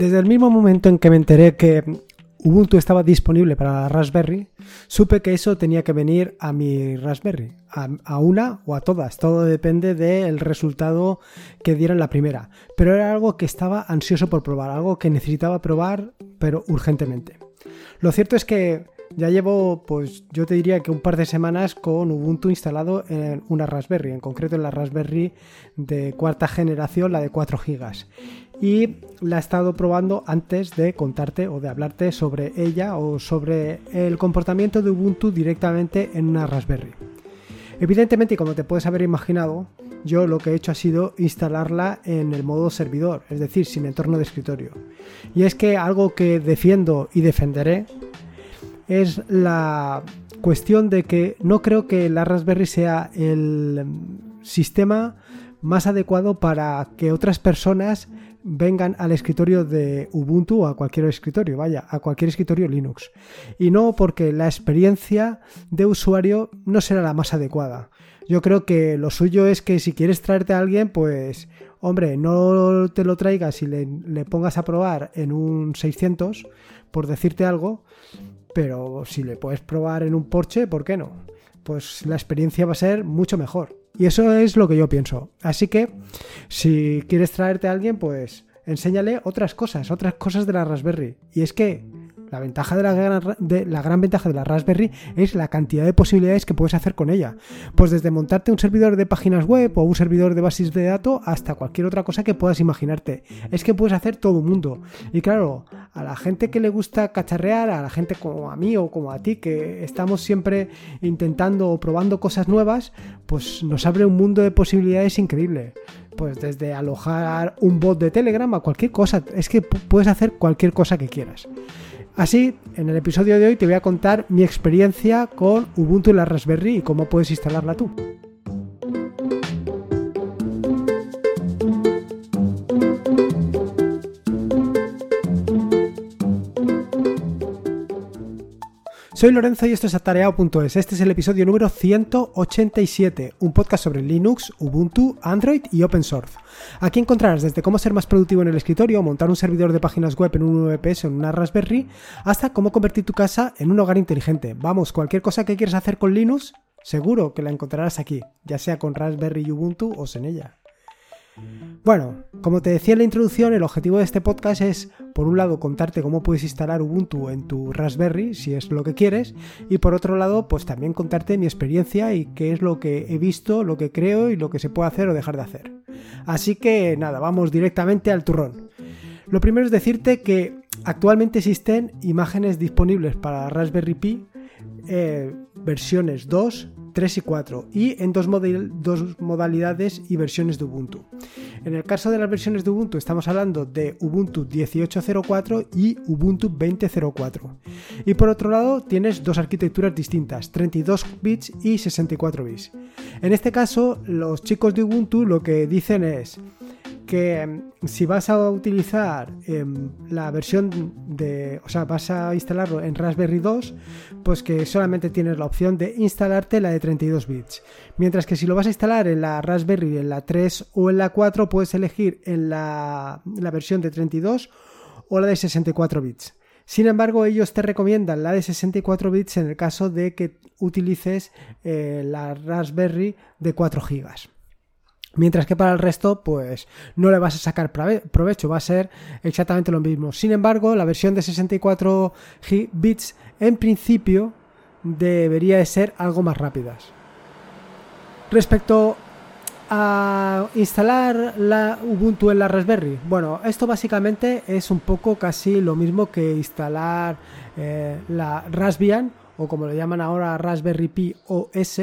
Desde el mismo momento en que me enteré que Ubuntu estaba disponible para Raspberry, supe que eso tenía que venir a mi Raspberry, a, una o a todas, todo depende del resultado que diera en la primera, pero era algo que estaba ansioso por probar, algo que necesitaba probar, pero urgentemente. Lo cierto es que ya llevo, pues yo te diría que un par de semanas con Ubuntu instalado en una Raspberry, en concreto en la Raspberry de cuarta generación, la de 4 GB y la he estado probando antes de contarte o de hablarte sobre ella o sobre el comportamiento de Ubuntu directamente en una Raspberry. Evidentemente, como te puedes haber imaginado, yo lo que he hecho ha sido instalarla en el modo servidor, es decir, sin entorno de escritorio. Y es que algo que defiendo y defenderé es la cuestión de que no creo que la Raspberry sea el sistema más adecuado para que otras personas vengan al escritorio de Ubuntu o a cualquier escritorio, vaya, a cualquier escritorio Linux. Y no porque la experiencia de usuario no será la más adecuada. Yo creo que lo suyo es que si quieres traerte a alguien, pues, hombre, no te lo traigas y le, le pongas a probar en un 600, por decirte algo, pero si le puedes probar en un Porsche, ¿por qué no? Pues la experiencia va a ser mucho mejor. Y eso es lo que yo pienso. Así que, si quieres traerte a alguien, pues enséñale otras cosas, otras cosas de la Raspberry. Y es que la ventaja de la, gran, ventaja de la Raspberry es la cantidad de posibilidades que puedes hacer con ella. Pues desde montarte un servidor de páginas web o un servidor de bases de datos hasta cualquier otra cosa que puedas imaginarte. Es que puedes hacer todo el mundo. Y claro, a la gente que le gusta cacharrear, a la gente como a mí o como a ti, que estamos siempre intentando o probando cosas nuevas, pues nos abre un mundo de posibilidades increíble pues desde alojar un bot de Telegram a cualquier cosa. Es que puedes hacer cualquier cosa que quieras. Así, en el episodio de hoy te voy a contar mi experiencia con Ubuntu y la Raspberry y cómo puedes instalarla tú. Soy Lorenzo y esto es atareado.es. Este es el episodio número 187, un podcast sobre Linux, Ubuntu, Android y Open Source. Aquí encontrarás desde cómo ser más productivo en el escritorio, montar un servidor de páginas web en un VPS o en una Raspberry, hasta cómo convertir tu casa en un hogar inteligente. Vamos, cualquier cosa que quieras hacer con Linux, seguro que la encontrarás aquí, ya sea con Raspberry Ubuntu o sin ella. Bueno, como te decía en la introducción, el objetivo de este podcast es, por un lado, contarte cómo puedes instalar Ubuntu en tu Raspberry, si es lo que quieres, y por otro lado, pues también contarte mi experiencia y qué es lo que he visto, lo que creo y lo que se puede hacer o dejar de hacer. Así que nada, vamos directamente al turrón. Lo primero es decirte que actualmente existen imágenes disponibles para Raspberry Pi, eh, versiones 2, 3 y 4 y en dos, dos, modalidades y versiones de Ubuntu. En el caso de las versiones de Ubuntu estamos hablando de Ubuntu 18.04 y Ubuntu 20.04. Y por otro lado tienes dos arquitecturas distintas, 32 bits y 64 bits. En este caso los chicos de Ubuntu lo que dicen es que em, si vas a utilizar em, la versión de, o sea, vas a instalarlo en Raspberry 2, pues que solamente tienes la opción de instalarte la de 32 bits. Mientras que si lo vas a instalar en la Raspberry, en la 3 o en la 4, puedes elegir en la, versión de 32 o la de 64 bits. Sin embargo, ellos te recomiendan la de 64 bits en el caso de que utilices eh, la Raspberry de 4 GB. Mientras que para el resto, pues no le vas a sacar provecho, va a ser exactamente lo mismo. Sin embargo, la versión de 64 bits en principio debería de ser algo más rápidas. Respecto a instalar la Ubuntu en la Raspberry, bueno, esto básicamente es un poco casi lo mismo que instalar eh, la Raspbian o como lo llaman ahora Raspberry Pi OS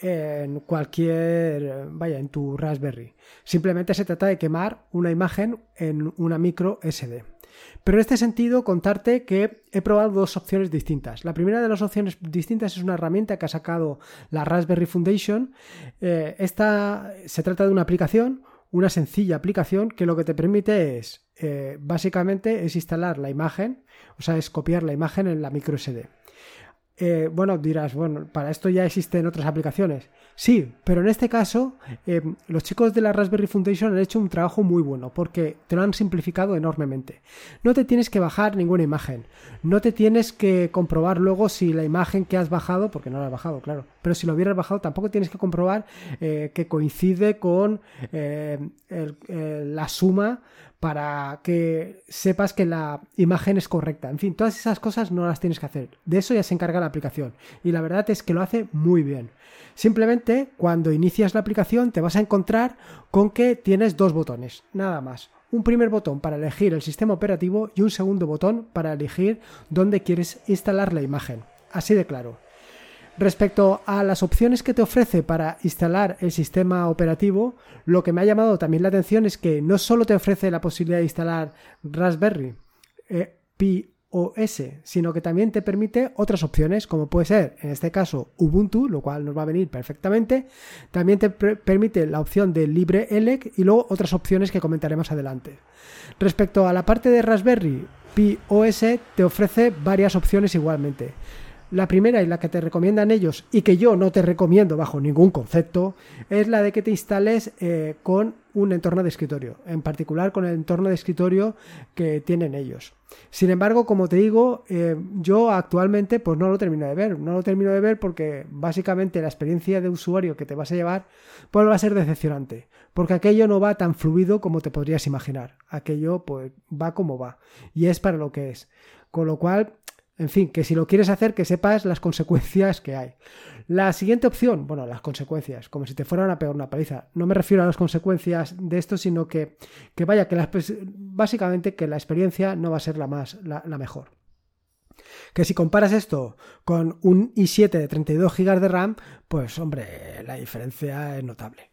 en cualquier, vaya, en tu Raspberry. Simplemente se trata de quemar una imagen en una micro SD. Pero en este sentido, contarte que he probado dos opciones distintas. La primera de las opciones distintas es una herramienta que ha sacado la Raspberry Foundation. Eh, esta se trata de una aplicación, una sencilla aplicación que lo que te permite es, eh, básicamente, es instalar la imagen, o sea, es copiar la imagen en la micro SD. Eh, bueno, dirás, bueno, para esto ya existen otras aplicaciones. Sí, pero en este caso eh, los chicos de la Raspberry Foundation han hecho un trabajo muy bueno porque te lo han simplificado enormemente. No te tienes que bajar ninguna imagen, no te tienes que comprobar luego si la imagen que has bajado, porque no la has bajado, claro, pero si lo hubieras bajado tampoco tienes que comprobar eh, que coincide con la suma para que sepas que la imagen es correcta. En fin, todas esas cosas no las tienes que hacer. De eso ya se encarga la aplicación. Y la verdad es que lo hace muy bien. Simplemente cuando inicias la aplicación te vas a encontrar con que tienes dos botones, nada más. Un primer botón para elegir el sistema operativo y un segundo botón para elegir dónde quieres instalar la imagen. Así de claro. Respecto a las opciones que te ofrece para instalar el sistema operativo, lo que me ha llamado también la atención es que no solo te ofrece la posibilidad de instalar Raspberry eh, Pi OS, sino que también te permite otras opciones, como puede ser, en este caso, Ubuntu, lo cual nos va a venir perfectamente. También te permite la opción de LibreELEC y luego otras opciones que comentaremos adelante. Respecto a la parte de Raspberry Pi OS, te ofrece varias opciones igualmente. La primera y la que te recomiendan ellos y que yo no te recomiendo bajo ningún concepto es la de que te instales eh, con un entorno de escritorio, en particular con el entorno de escritorio que tienen ellos. Sin embargo, como te digo, eh, yo actualmente pues no lo termino de ver, no lo termino de ver porque básicamente la experiencia de usuario que te vas a llevar pues va a ser decepcionante, porque aquello no va tan fluido como te podrías imaginar, aquello pues va como va y es para lo que es. Con lo cual, en fin, que si lo quieres hacer, que sepas las consecuencias que hay. La siguiente opción, bueno, las consecuencias, como si te fueran a pegar una paliza. No me refiero a las consecuencias de esto, sino que, que vaya, que básicamente que la experiencia no va a ser la más, la, la mejor. Que si comparas esto con un i7 de 32 GB de RAM, pues hombre, la diferencia es notable.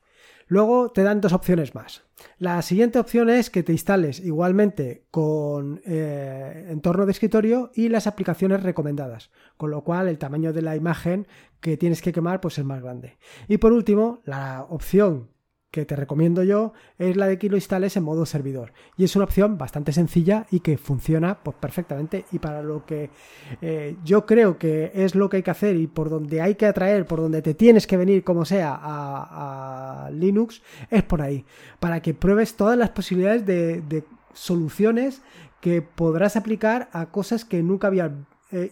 Luego te dan dos opciones más. La siguiente opción es que te instales igualmente con eh, entorno de escritorio y las aplicaciones recomendadas, con lo cual el tamaño de la imagen que tienes que quemar pues es más grande. Y por último, la opción que te recomiendo yo es la de que lo instales en modo servidor. Y es una opción bastante sencilla y que funciona pues, perfectamente. Y para lo que eh, yo creo que es lo que hay que hacer y por donde hay que atraer, por donde te tienes que venir como sea a, Linux, es por ahí. Para que pruebes todas las posibilidades de, de soluciones que podrás aplicar a cosas que nunca habías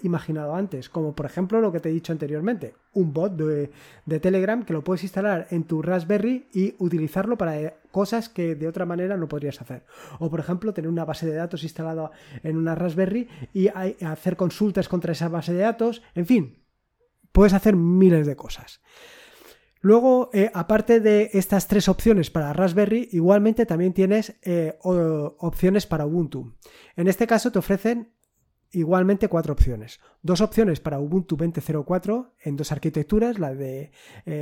imaginado antes, como por ejemplo lo que te he dicho anteriormente, un bot de, Telegram que lo puedes instalar en tu Raspberry y utilizarlo para eh, cosas que de otra manera no podrías hacer. O por ejemplo tener una base de datos instalada en una Raspberry y hacer consultas contra esa base de datos, en fin, puedes hacer miles de cosas. Luego, eh, aparte de estas tres opciones para Raspberry, igualmente también tienes eh, opciones para Ubuntu. En este caso te ofrecen igualmente cuatro opciones. Dos opciones para Ubuntu 20.04 en dos arquitecturas, la de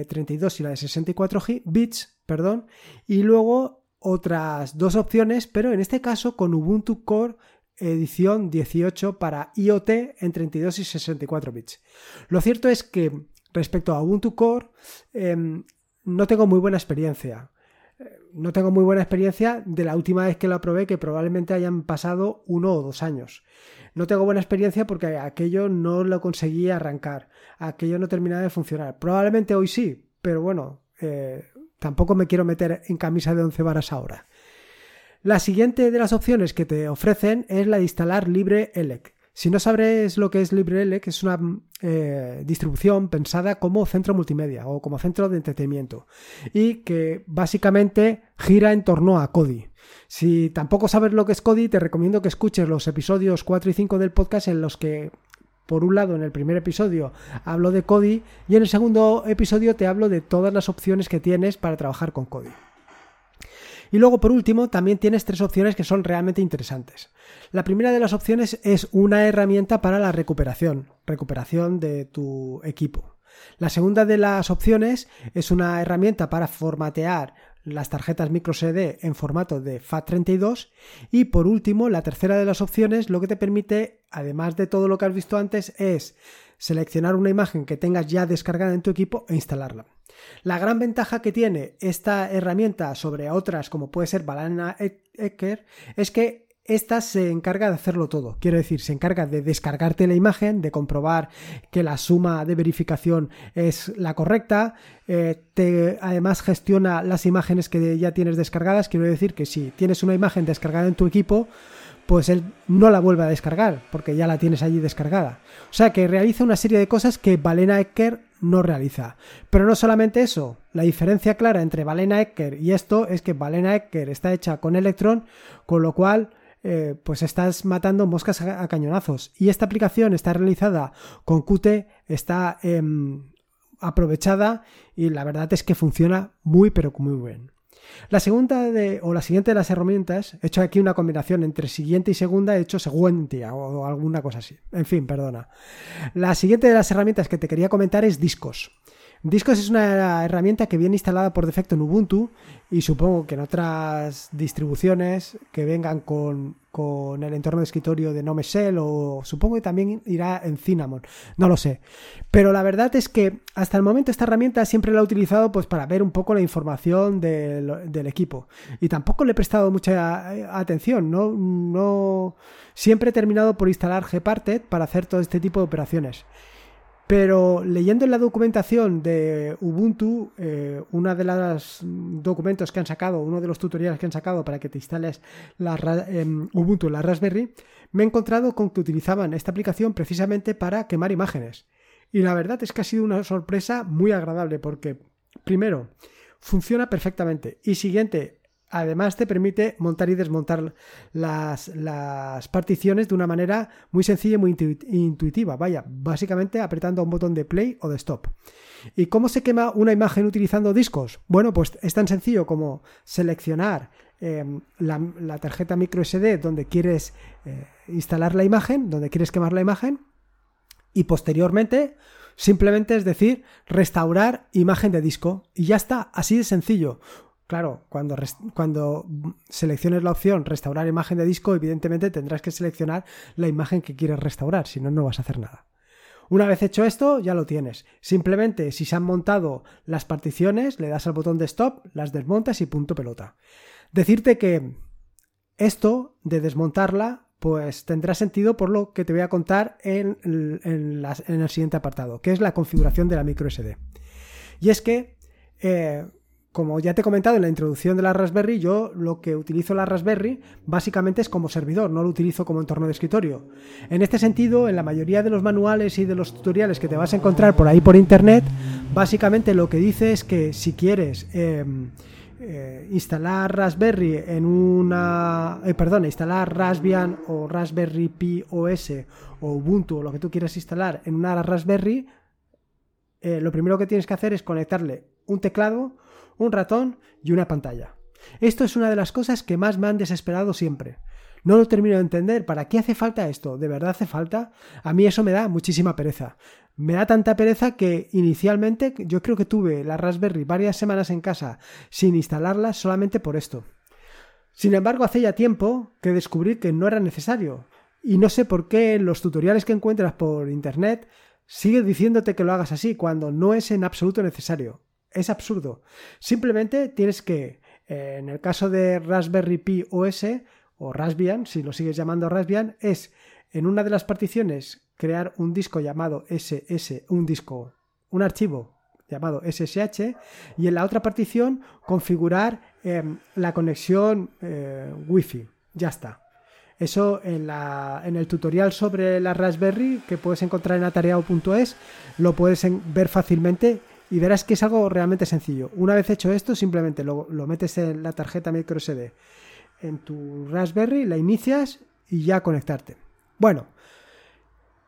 32 eh, y la de 64 bits, perdón, y luego otras dos opciones, pero en este caso con Ubuntu Core edición 18 para IoT en 32 y 64 bits. Lo cierto es que respecto a Ubuntu Core em, no tengo muy buena experiencia. No tengo muy buena experiencia de la última vez que lo probé, que probablemente hayan pasado uno o dos años. No tengo buena experiencia porque aquello no lo conseguí arrancar, aquello no terminaba de funcionar. Probablemente hoy sí, pero bueno, eh, tampoco me quiero meter en camisa de once varas ahora. La siguiente de las opciones que te ofrecen es la de instalar LibreELEC. Si no sabréis lo que es LibreELEC, es una eh, distribución pensada como centro multimedia o como centro de entretenimiento y que básicamente gira en torno a Kodi. Si tampoco sabes lo que es Kodi, te recomiendo que escuches los episodios 4 y 5 del podcast en los que por un lado, en el primer episodio hablo de Kodi y en el segundo episodio te hablo de todas las opciones que tienes para trabajar con Kodi. Y luego, por último, también tienes tres opciones que son realmente interesantes. La primera de las opciones es una herramienta para la recuperación, recuperación de tu equipo. La segunda de las opciones es una herramienta para formatear las tarjetas micro SD en formato de FAT32 y por último la tercera de las opciones lo que te permite además de todo lo que has visto antes es seleccionar una imagen que tengas ya descargada en tu equipo e instalarla. La gran ventaja que tiene esta herramienta sobre otras como puede ser Banana Ecker es que esta se encarga de hacerlo todo. Quiero decir, se encarga de descargarte la imagen, de comprobar que la suma de verificación es la correcta. Eh, te, además gestiona las imágenes que ya tienes descargadas. Quiero decir que si tienes una imagen descargada en tu equipo, pues él no la vuelve a descargar, porque ya la tienes allí descargada. O sea que realiza una serie de cosas que Valena Ecker no realiza. Pero no solamente eso, la diferencia clara entre Valena Ecker y esto es que Valena Ecker está hecha con Electron, con lo cual eh, pues estás matando moscas a, cañonazos. Y esta aplicación está realizada con Qt, está em, aprovechada y la verdad es que funciona muy pero muy bien. La segunda de, o la siguiente de las herramientas, he hecho aquí una combinación entre siguiente y segunda, he hecho seguentia o alguna cosa así. En fin, perdona. La siguiente de las herramientas que te quería comentar es Discos. Discos es una herramienta que viene instalada por defecto en Ubuntu y supongo que en otras distribuciones que vengan con, el entorno de escritorio de Nome Shell o supongo que también irá en Cinnamon, no lo sé. Pero la verdad es que hasta el momento esta herramienta siempre la he utilizado pues para ver un poco la información del, del equipo y tampoco le he prestado mucha eh, atención, no, no siempre he terminado por instalar Gparted para hacer todo este tipo de operaciones. Pero leyendo en la documentación de Ubuntu, eh, uno de los documentos que han sacado, uno de los tutoriales que han sacado para que te instales la, em, Ubuntu en la Raspberry, me he encontrado con que utilizaban esta aplicación precisamente para quemar imágenes. Y la verdad es que ha sido una sorpresa muy agradable porque, primero, funciona perfectamente. Y siguiente, Además te permite montar y desmontar las, particiones de una manera muy sencilla y muy intuitiva. Vaya, básicamente apretando un botón de play o de stop. ¿Y cómo se quema una imagen utilizando discos? Bueno, pues es tan sencillo como seleccionar em, la, tarjeta micro SD donde quieres eh, instalar la imagen, donde quieres quemar la imagen y posteriormente simplemente es decir, restaurar imagen de disco y ya está, así de sencillo. Claro, cuando, cuando selecciones la opción restaurar imagen de disco, evidentemente tendrás que seleccionar la imagen que quieres restaurar, si no, no vas a hacer nada. Una vez hecho esto, ya lo tienes. Simplemente, si se han montado las particiones, le das al botón de stop, las desmontas y punto pelota. Decirte que esto de desmontarla, pues tendrá sentido por lo que te voy a contar en, en, el siguiente apartado, que es la configuración de la micro SD. Y es que eh, como ya te he comentado en la introducción de la Raspberry, yo lo que utilizo la Raspberry básicamente es como servidor, no lo utilizo como entorno de escritorio. En este sentido, en la mayoría de los manuales y de los tutoriales que te vas a encontrar por ahí por internet, básicamente lo que dice es que si quieres em, eh, instalar Raspberry en una... Eh, perdón, instalar Raspbian o Raspberry Pi OS o Ubuntu o lo que tú quieras instalar en una Raspberry, eh, lo primero que tienes que hacer es conectarle un teclado, un ratón y una pantalla. Esto es una de las cosas que más me han desesperado siempre. No lo termino de entender. ¿Para qué hace falta esto? ¿De verdad hace falta? A mí eso me da muchísima pereza. Me da tanta pereza que inicialmente yo creo que tuve la Raspberry varias semanas en casa sin instalarla solamente por esto. Sin embargo, hace ya tiempo que descubrí que no era necesario. Y no sé por qué en los tutoriales que encuentras por internet sigue diciéndote que lo hagas así cuando no es en absoluto necesario. Es absurdo. Simplemente tienes que, eh, en el caso de Raspberry Pi OS o Raspbian, si lo sigues llamando Raspbian, es en una de las particiones crear un disco llamado SS, un disco, un archivo llamado SSH y en la otra partición configurar em, la conexión eh, Wi-Fi. Ya está. Eso en, en, el tutorial sobre la Raspberry que puedes encontrar en atareado.es lo puedes ver fácilmente y verás que es algo realmente sencillo. Una vez hecho esto, simplemente lo, metes en la tarjeta micro SD en tu Raspberry, la inicias y ya conectarte. Bueno,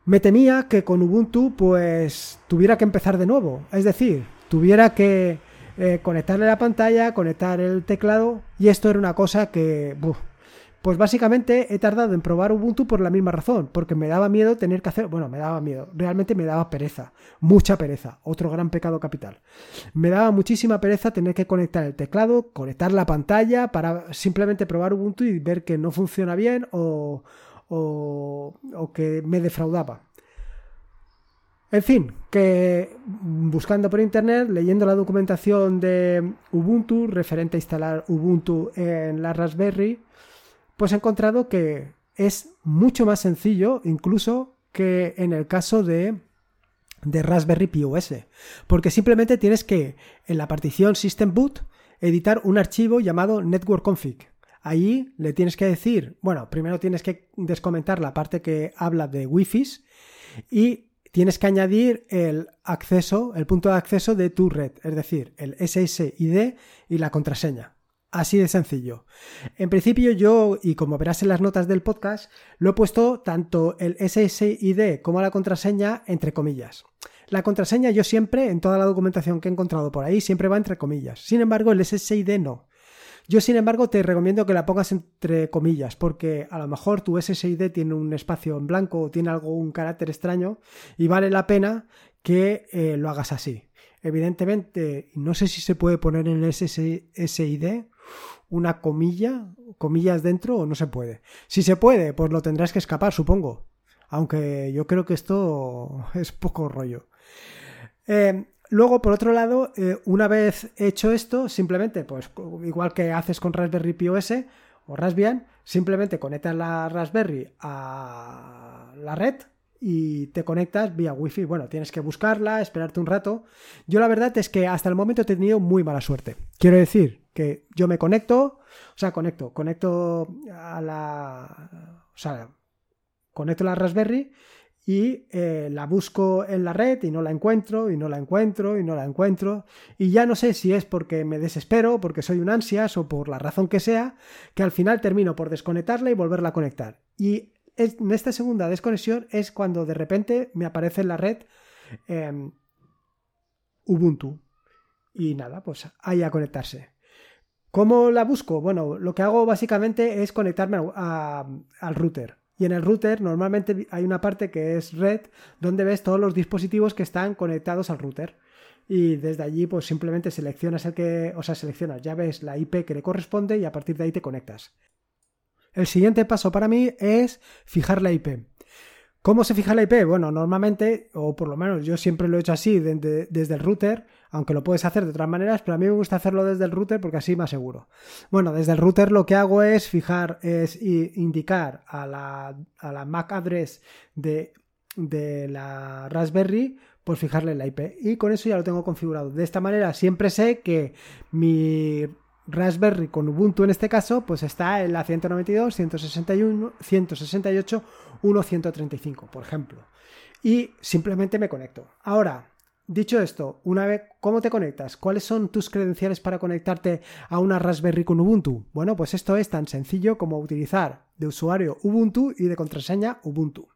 me temía que con Ubuntu pues tuviera que empezar de nuevo, es decir, tuviera que eh, conectarle la pantalla, conectar el teclado y esto era una cosa que... Pues básicamente he tardado en probar Ubuntu por la misma razón, porque me daba miedo tener que hacer, bueno, me daba miedo, realmente me daba pereza, mucha pereza, otro gran pecado capital. Me daba muchísima pereza tener que conectar el teclado, conectar la pantalla para simplemente probar Ubuntu y ver que no funciona bien o, o, que me defraudaba. En fin, que buscando por internet, leyendo la documentación de Ubuntu referente a instalar Ubuntu en la Raspberry, pues he encontrado que es mucho más sencillo incluso que en el caso de de Raspberry Pi OS, porque simplemente tienes que en la partición System Boot editar un archivo llamado network config. Ahí le tienes que decir, bueno, primero tienes que descomentar la parte que habla de Wi-Fi y tienes que añadir el acceso, el punto de acceso de tu red, es decir, el SSID y la contraseña. Así de sencillo. En principio yo, y como verás en las notas del podcast, lo he puesto tanto el SSID como la contraseña entre comillas. La contraseña yo siempre, en toda la documentación que he encontrado por ahí, siempre va entre comillas. Sin embargo, el SSID no. Yo, sin embargo, te recomiendo que la pongas entre comillas, porque a lo mejor tu SSID tiene un espacio en blanco o tiene algo, un carácter extraño, y vale la pena que eh, lo hagas así. Evidentemente, no sé si se puede poner en el SSID una comilla, comillas dentro o no se puede. Si se puede, pues lo tendrás que escapar, supongo. Aunque yo creo que esto es poco rollo. Eh, luego, por otro lado, eh, una vez hecho esto, simplemente, pues igual que haces con Raspberry Pi OS o Raspbian, simplemente conectas la Raspberry a la red y te conectas vía Wi-Fi. Bueno, tienes que buscarla, esperarte un rato. Yo la verdad es que hasta el momento he tenido muy mala suerte. Quiero decir que yo me conecto, o sea, conecto, conecto a la... O sea, conecto la Raspberry y eh, la busco en la red y no la encuentro y no la encuentro y no la encuentro y ya no sé si es porque me desespero, porque soy un ansias o por la razón que sea, que al final termino por desconectarla y volverla a conectar. Y en esta segunda desconexión es cuando de repente me aparece en la red em, Ubuntu. Y nada, pues ahí a conectarse. ¿Cómo la busco? Bueno, lo que hago básicamente es conectarme al router. Y en el router normalmente hay una parte que es red donde ves todos los dispositivos que están conectados al router. Y desde allí pues simplemente seleccionas el que, o sea, seleccionas, ya ves la IP que le corresponde y a partir de ahí te conectas. El siguiente paso para mí es fijar la IP. ¿Cómo se fija la IP? Bueno, normalmente, o por lo menos yo siempre lo he hecho así desde el router, aunque lo puedes hacer de otras maneras, pero a mí me gusta hacerlo desde el router porque así me aseguro. Bueno, desde el router lo que hago es fijar, es indicar a la, a la MAC address de, de la Raspberry pues fijarle la IP y con eso ya lo tengo configurado. De esta manera siempre sé que mi Raspberry con Ubuntu en este caso, pues está en la 192, 161, 168, 135, por ejemplo. Y simplemente me conecto. Ahora, dicho esto, una vez, ¿cómo te conectas? ¿Cuáles son tus credenciales para conectarte a una Raspberry con Ubuntu? Bueno, pues esto es tan sencillo como utilizar de usuario Ubuntu y de contraseña Ubuntu.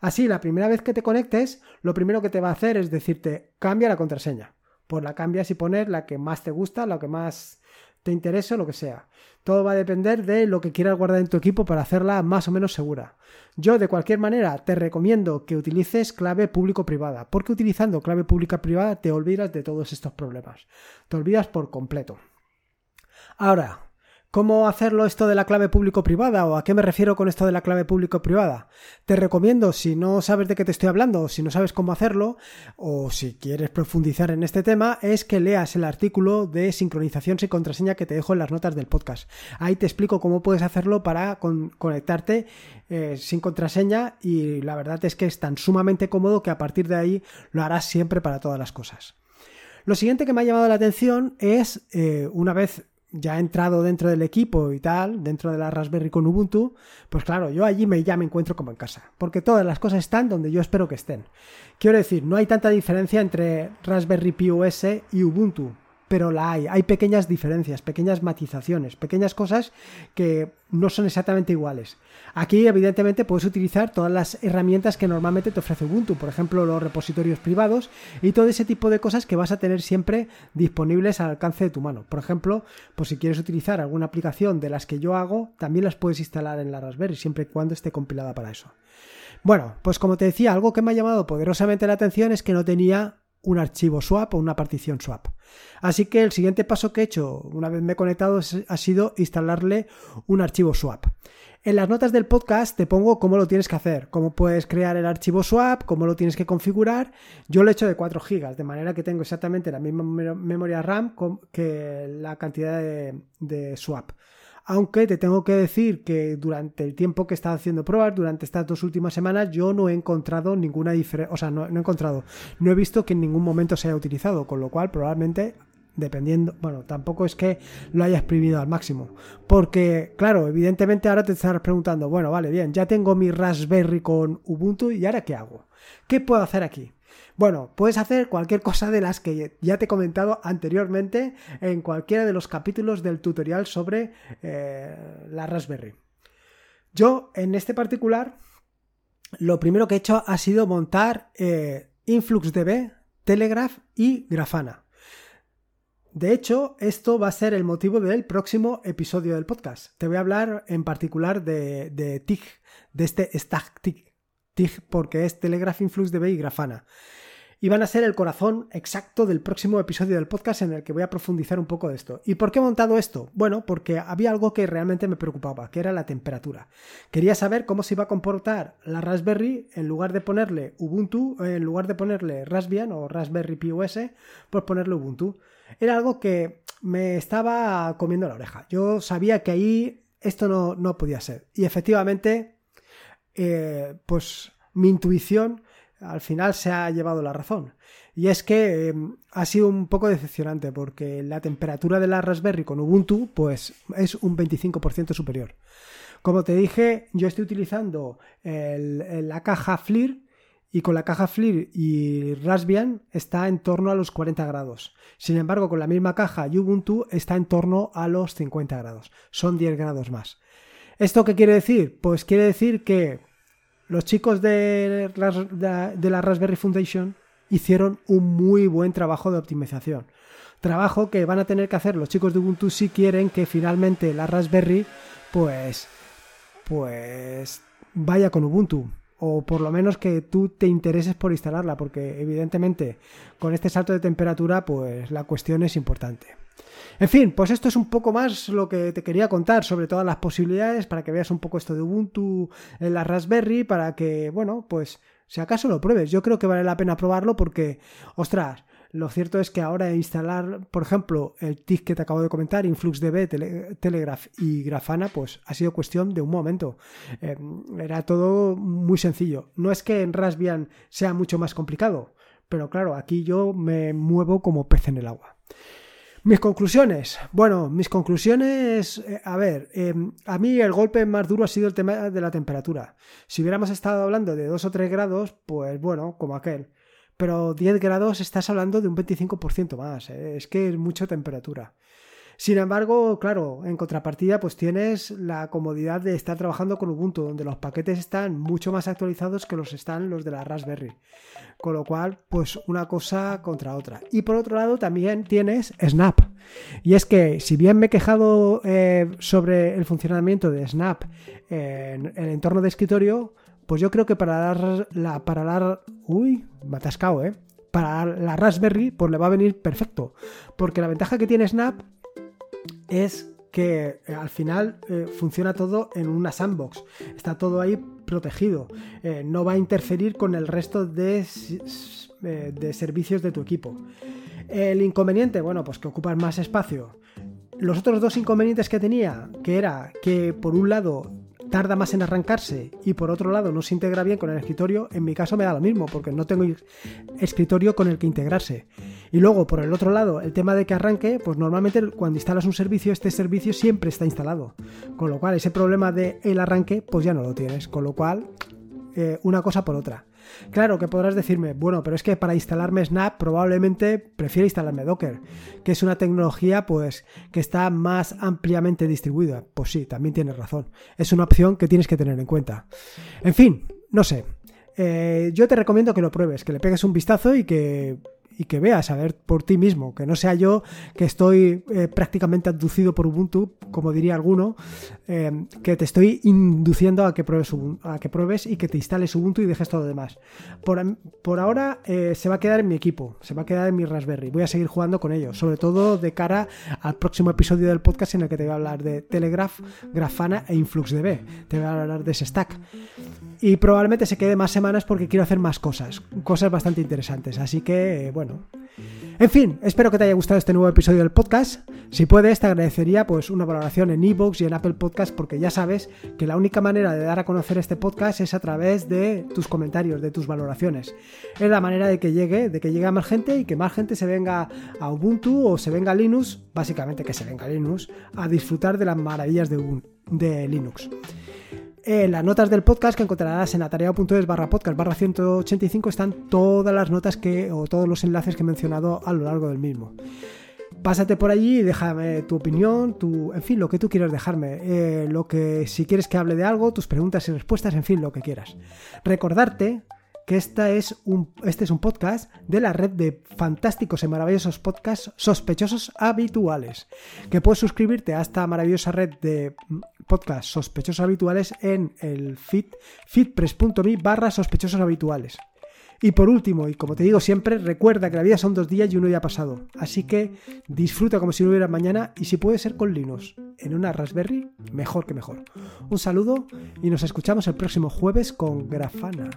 Así, la primera vez que te conectes, lo primero que te va a hacer es decirte, cambia la contraseña. Pues la cambias y poner la que más te gusta, la que más te interese o lo que sea. Todo va a depender de lo que quieras guardar en tu equipo para hacerla más o menos segura. Yo de cualquier manera te recomiendo que utilices clave público-privada, porque utilizando clave pública-privada te olvidas de todos estos problemas. Te olvidas por completo. Ahora, ¿Cómo hacerlo esto de la clave público-privada o a qué me refiero con esto de la clave público-privada? Te recomiendo, si no sabes de qué te estoy hablando, o si no sabes cómo hacerlo, o si quieres profundizar en este tema, es que leas el artículo de sincronización sin contraseña que te dejo en las notas del podcast. Ahí te explico cómo puedes hacerlo para conectarte eh, sin contraseña y la verdad es que es tan sumamente cómodo que a partir de ahí lo harás siempre para todas las cosas. Lo siguiente que me ha llamado la atención es, eh, una vez ya he entrado dentro del equipo y tal, dentro de la Raspberry con Ubuntu, pues claro, yo allí me, ya me encuentro como en casa, porque todas las cosas están donde yo espero que estén. Quiero decir, no hay tanta diferencia entre Raspberry Pi y Ubuntu pero la hay. Hay pequeñas diferencias, pequeñas matizaciones, pequeñas cosas que no son exactamente iguales. Aquí, evidentemente, puedes utilizar todas las herramientas que normalmente te ofrece Ubuntu, por ejemplo, los repositorios privados y todo ese tipo de cosas que vas a tener siempre disponibles al alcance de tu mano. Por ejemplo, pues si quieres utilizar alguna aplicación de las que yo hago, también las puedes instalar en la Raspberry, siempre y cuando esté compilada para eso. Bueno, pues como te decía, algo que me ha llamado poderosamente la atención es que no tenía un archivo swap o una partición swap. Así que el siguiente paso que he hecho una vez me he conectado ha sido instalarle un archivo swap. En las notas del podcast te pongo cómo lo tienes que hacer, cómo puedes crear el archivo swap, cómo lo tienes que configurar. Yo lo he hecho de 4 GB, de manera que tengo exactamente la misma memoria RAM que la cantidad de, de swap. Aunque te tengo que decir que durante el tiempo que he estado haciendo pruebas, durante estas dos últimas semanas, yo no he encontrado ninguna diferencia, o sea, no, no he encontrado, no he visto que en ningún momento se haya utilizado, con lo cual probablemente dependiendo, bueno, tampoco es que lo haya exprimido al máximo, porque claro, evidentemente ahora te estarás preguntando, bueno, vale, bien, ya tengo mi Raspberry con Ubuntu y ahora qué hago? ¿Qué puedo hacer aquí? Bueno, puedes hacer cualquier cosa de las que ya te he comentado anteriormente en cualquiera de los capítulos del tutorial sobre eh, la Raspberry. Yo, en este particular, lo primero que he hecho ha sido montar eh, InfluxDB, Telegraph y Grafana. De hecho, esto va a ser el motivo del próximo episodio del podcast. Te voy a hablar en particular de, TIG, de este stack TIG, TIG porque es Telegraph InfluxDB y Grafana y van a ser el corazón exacto del próximo episodio del podcast en el que voy a profundizar un poco de esto. ¿Y por qué he montado esto? Bueno, porque había algo que realmente me preocupaba, que era la temperatura. Quería saber cómo se iba a comportar la Raspberry en lugar de ponerle Ubuntu, en lugar de ponerle Raspbian o Raspberry Pi OS, por ponerle Ubuntu. Era algo que me estaba comiendo la oreja. Yo sabía que ahí esto no, no podía ser. Y efectivamente, eh, pues mi intuición al final se ha llevado la razón. Y es que em, ha sido un poco decepcionante porque la temperatura de la Raspberry con Ubuntu pues es un 25% superior. Como te dije, yo estoy utilizando la caja FLIR y con la caja FLIR y Raspbian está en torno a los 40 grados. Sin embargo, con la misma caja y Ubuntu está en torno a los 50 grados. Son 10 grados más. ¿Esto qué quiere decir? Pues quiere decir que los chicos de, la Raspberry Foundation hicieron un muy buen trabajo de optimización. Trabajo que van a tener que hacer los chicos de Ubuntu si quieren que finalmente la Raspberry pues pues vaya con Ubuntu o por lo menos que tú te intereses por instalarla porque evidentemente con este salto de temperatura pues la cuestión es importante. En fin, pues esto es un poco más lo que te quería contar sobre todas las posibilidades para que veas un poco esto de Ubuntu en la Raspberry, para que, bueno, pues si acaso lo pruebes. Yo creo que vale la pena probarlo porque, ostras, lo cierto es que ahora instalar, por ejemplo, el TIC que te acabo de comentar, InfluxDB, Telegraph y Grafana, pues ha sido cuestión de un momento. Eh, era todo muy sencillo. No es que en Raspbian sea mucho más complicado, pero claro, aquí yo me muevo como pez en el agua. Mis conclusiones. Bueno, mis conclusiones, eh, a ver, em, a mí el golpe más duro ha sido el tema de la temperatura. Si hubiéramos estado hablando de 2 o 3 grados, pues bueno, como aquel. Pero 10 grados estás hablando de un 25% más, eh, es que es mucha temperatura. Sin embargo, claro, en contrapartida, pues tienes la comodidad de estar trabajando con Ubuntu, donde los paquetes están mucho más actualizados que los están los de la Raspberry. Con lo cual, pues una cosa contra otra. Y por otro lado, también tienes Snap. Y es que, si bien me he quejado eh, sobre el funcionamiento de Snap en el entorno de escritorio, pues yo creo que para la, para la, uy, me atascado, ¿eh? Para la Raspberry, pues le va a venir perfecto. Porque la ventaja que tiene Snap es que eh, al final eh, funciona todo en una sandbox. Está todo ahí protegido. Eh, no va a interferir con el resto de, de servicios de tu equipo. El inconveniente, bueno, pues que ocupan más espacio. Los otros dos inconvenientes que tenía, que era que por un lado tarda más en arrancarse y por otro lado no se integra bien con el escritorio, en mi caso me da lo mismo porque no tengo escritorio con el que integrarse. Y luego, por el otro lado, el tema de que arranque, pues normalmente cuando instalas un servicio, este servicio siempre está instalado. Con lo cual, ese problema de el arranque, pues ya no lo tienes. Con lo cual, eh, una cosa por otra. Claro que podrás decirme, bueno, pero es que para instalarme Snap probablemente prefiero instalarme Docker, que es una tecnología pues que está más ampliamente distribuida. Pues sí, también tienes razón. Es una opción que tienes que tener en cuenta. En fin, no sé. Eh, yo te recomiendo que lo pruebes, que le pegues un vistazo y que y que veas a ver por ti mismo, que no sea yo que estoy eh, prácticamente abducido por Ubuntu, como diría alguno, eh, que te estoy induciendo a que pruebes a que pruebes y que te instales Ubuntu y dejes todo lo demás. Por, por ahora eh, se va a quedar en mi equipo, se va a quedar en mi Raspberry. Voy a seguir jugando con ellos, sobre todo de cara al próximo episodio del podcast en el que te voy a hablar de Telegraph, Grafana e InfluxDB. Te voy a hablar de ese stack. Y probablemente se quede más semanas porque quiero hacer más cosas, cosas bastante interesantes. Así que, bueno. En fin, espero que te haya gustado este nuevo episodio del podcast. Si puedes, te agradecería pues una valoración en iVoox y en Apple Podcast porque ya sabes que la única manera de dar a conocer este podcast es a través de tus comentarios, de tus valoraciones. Es la manera de que llegue, de que llegue a más gente y que más gente se venga a Ubuntu o se venga a Linux, básicamente que se venga a Linux, a disfrutar de las maravillas de, de Linux. En las notas del podcast que encontrarás en atareado.es barra podcast barra 185 están todas las notas que o todos los enlaces que he mencionado a lo largo del mismo. Pásate por allí y déjame tu opinión, tu, en fin, lo que tú quieras dejarme. Eh, lo que, si quieres que hable de algo, tus preguntas y respuestas, en fin, lo que quieras. Recordarte que esta es un, este es un podcast de la red de fantásticos y maravillosos podcasts sospechosos habituales. Que puedes suscribirte a esta maravillosa red de podcasts sospechosos habituales en el feed feedpress.me barra sospechosos habituales. Y por último, y como te digo siempre, recuerda que la vida son dos días y uno ya ha pasado. Así que disfruta como si no hubiera mañana y si puede ser con Linux en una Raspberry, mejor que mejor. Un saludo y nos escuchamos el próximo jueves con Grafana.